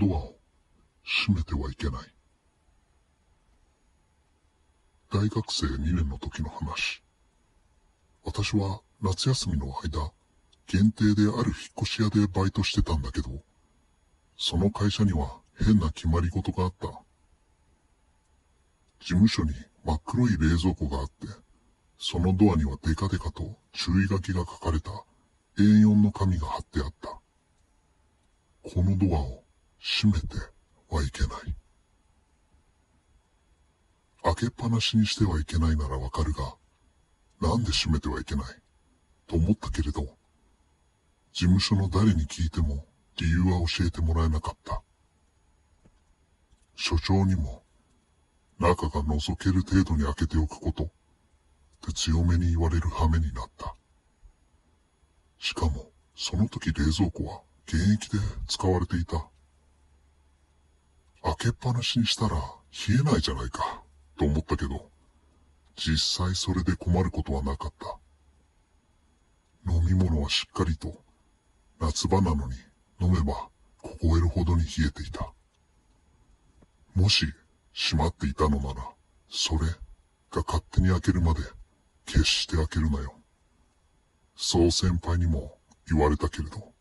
ドアを閉めてはいけない。大学生2年の時の話。私は夏休みの間、限定である引っ越し屋でバイトしてたんだけど、その会社には変な決まり事があった。事務所に真っ黒い冷蔵庫があって、そのドアにはデカデカと注意書きが書かれた A4 の紙が貼ってあった。このドアを閉めてはいけない。開けっぱなしにしてはいけないならわかるが、なんで閉めてはいけない？と思ったけれど、事務所の誰に聞いても理由は教えてもらえなかった。所長にも、中が覗ける程度に開けておくこと、って強めに言われる羽目になった。しかも、その時冷蔵庫は現役で使われていた。開けっぱなしにしたら冷えないじゃないか、と思ったけど、実際それで困ることはなかった。飲み物はしっかりと、夏場なのに飲めば凍えるほどに冷えていた。もし閉まっていたのなら、それが勝手に開けるまで決して開けるなよ。そう先輩にも言われたけれど、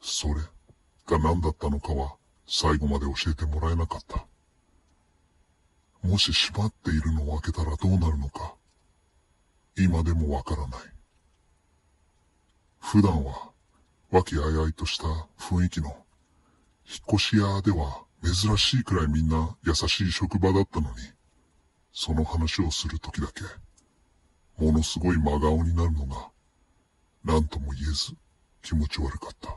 それが何だったのかは最後まで教えてもらえなかった。もし閉まっているのを開けたらどうなるのか、今でもわからない。普段は和気あいあいとした雰囲気の引っ越し屋では珍しいくらいみんな優しい職場だったのに、その話をするときだけ、ものすごい真顔になるのが、何とも言えず気持ち悪かった。